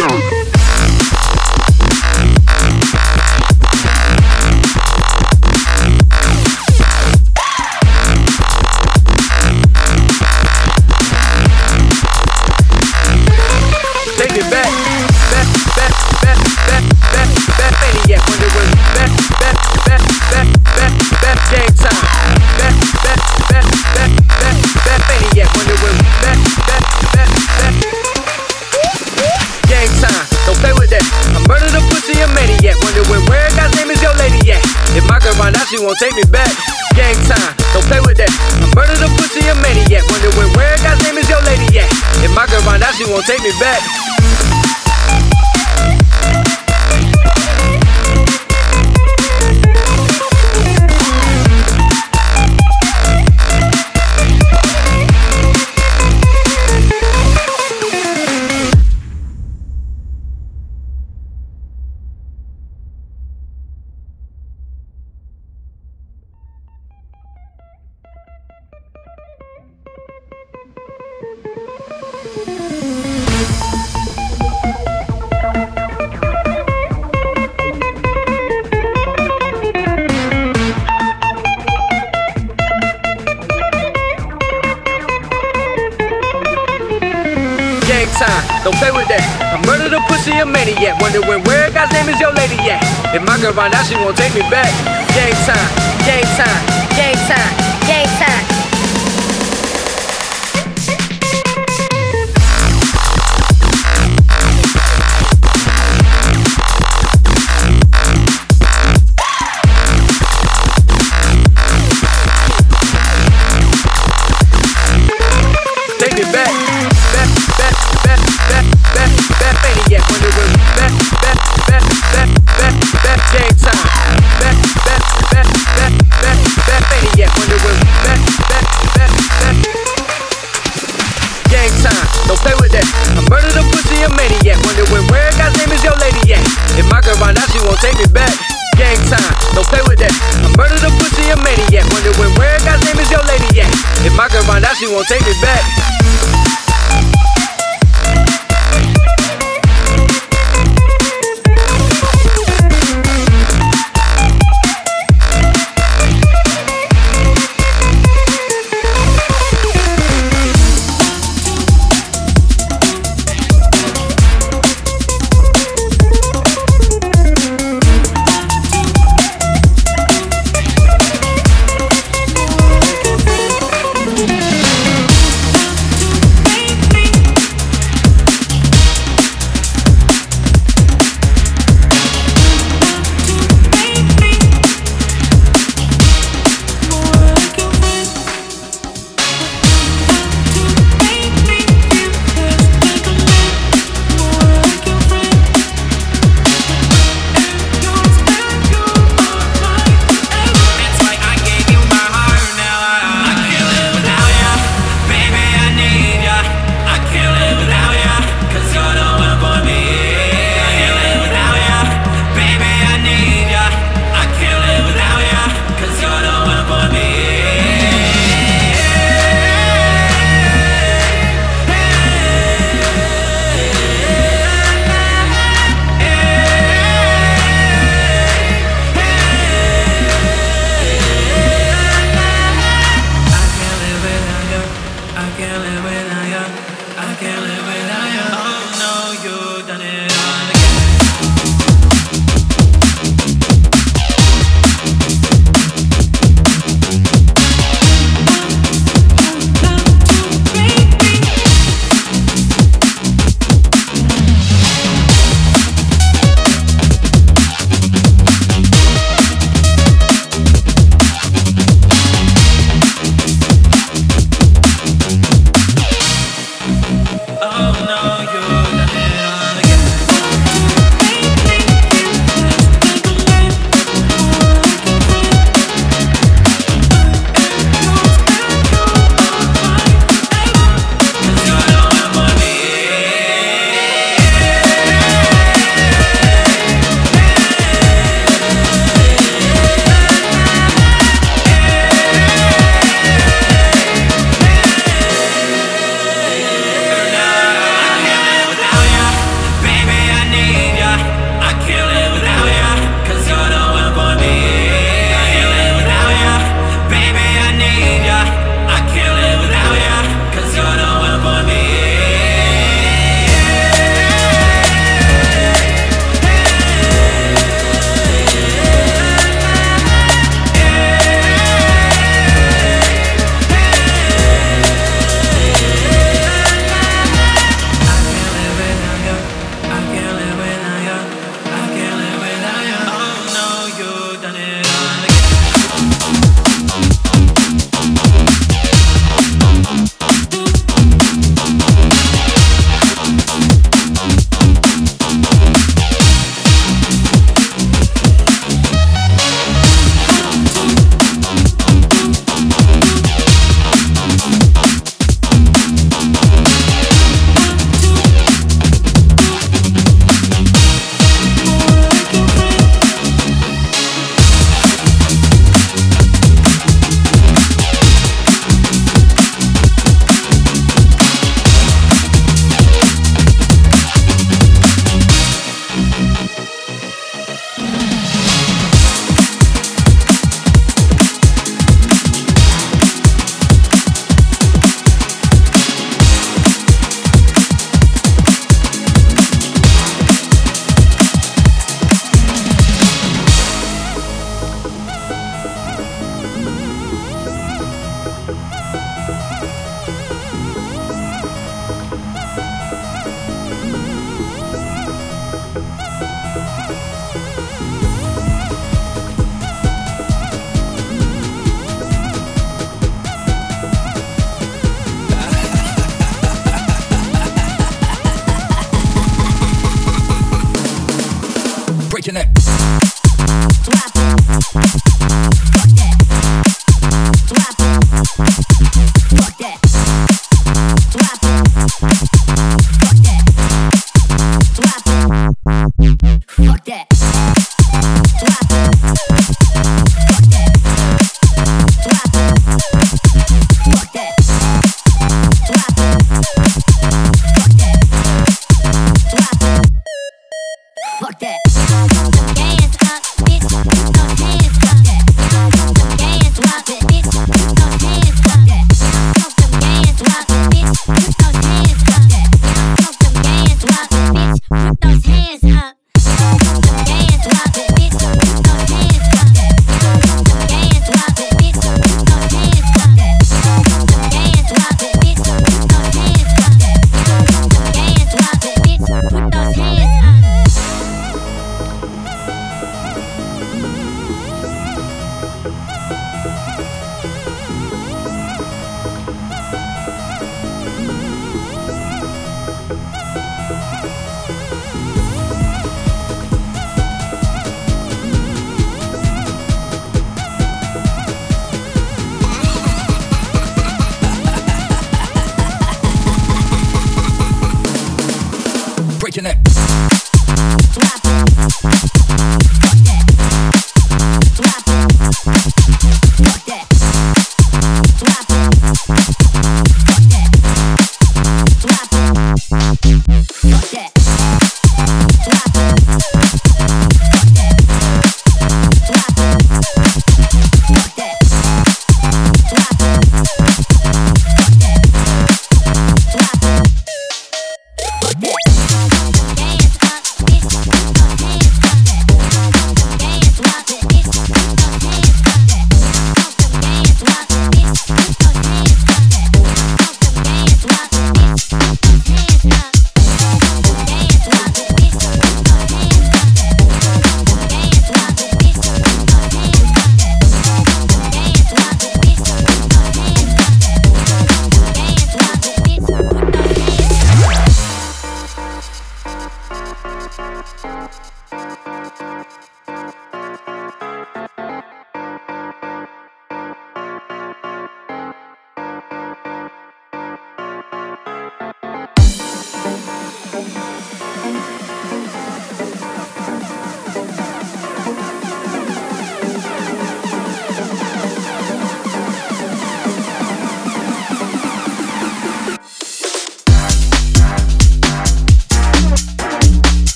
won't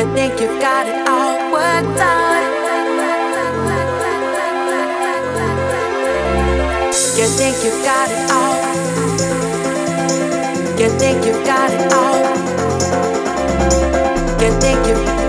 You think you've got it all worked out. You think you've got it all. You think you've got it all. You think you've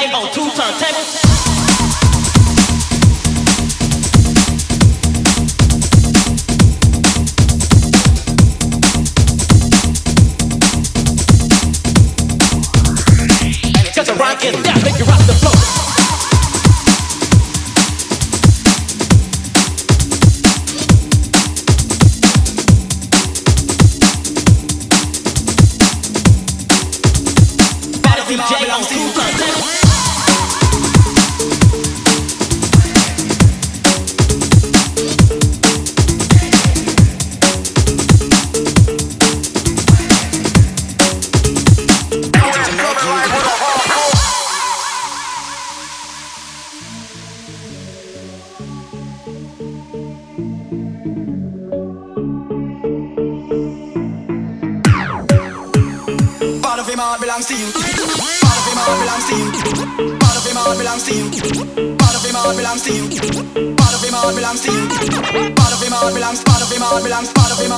On two turntables. Cause the rock is death. him all belongs, part of him all belongs, part of him. all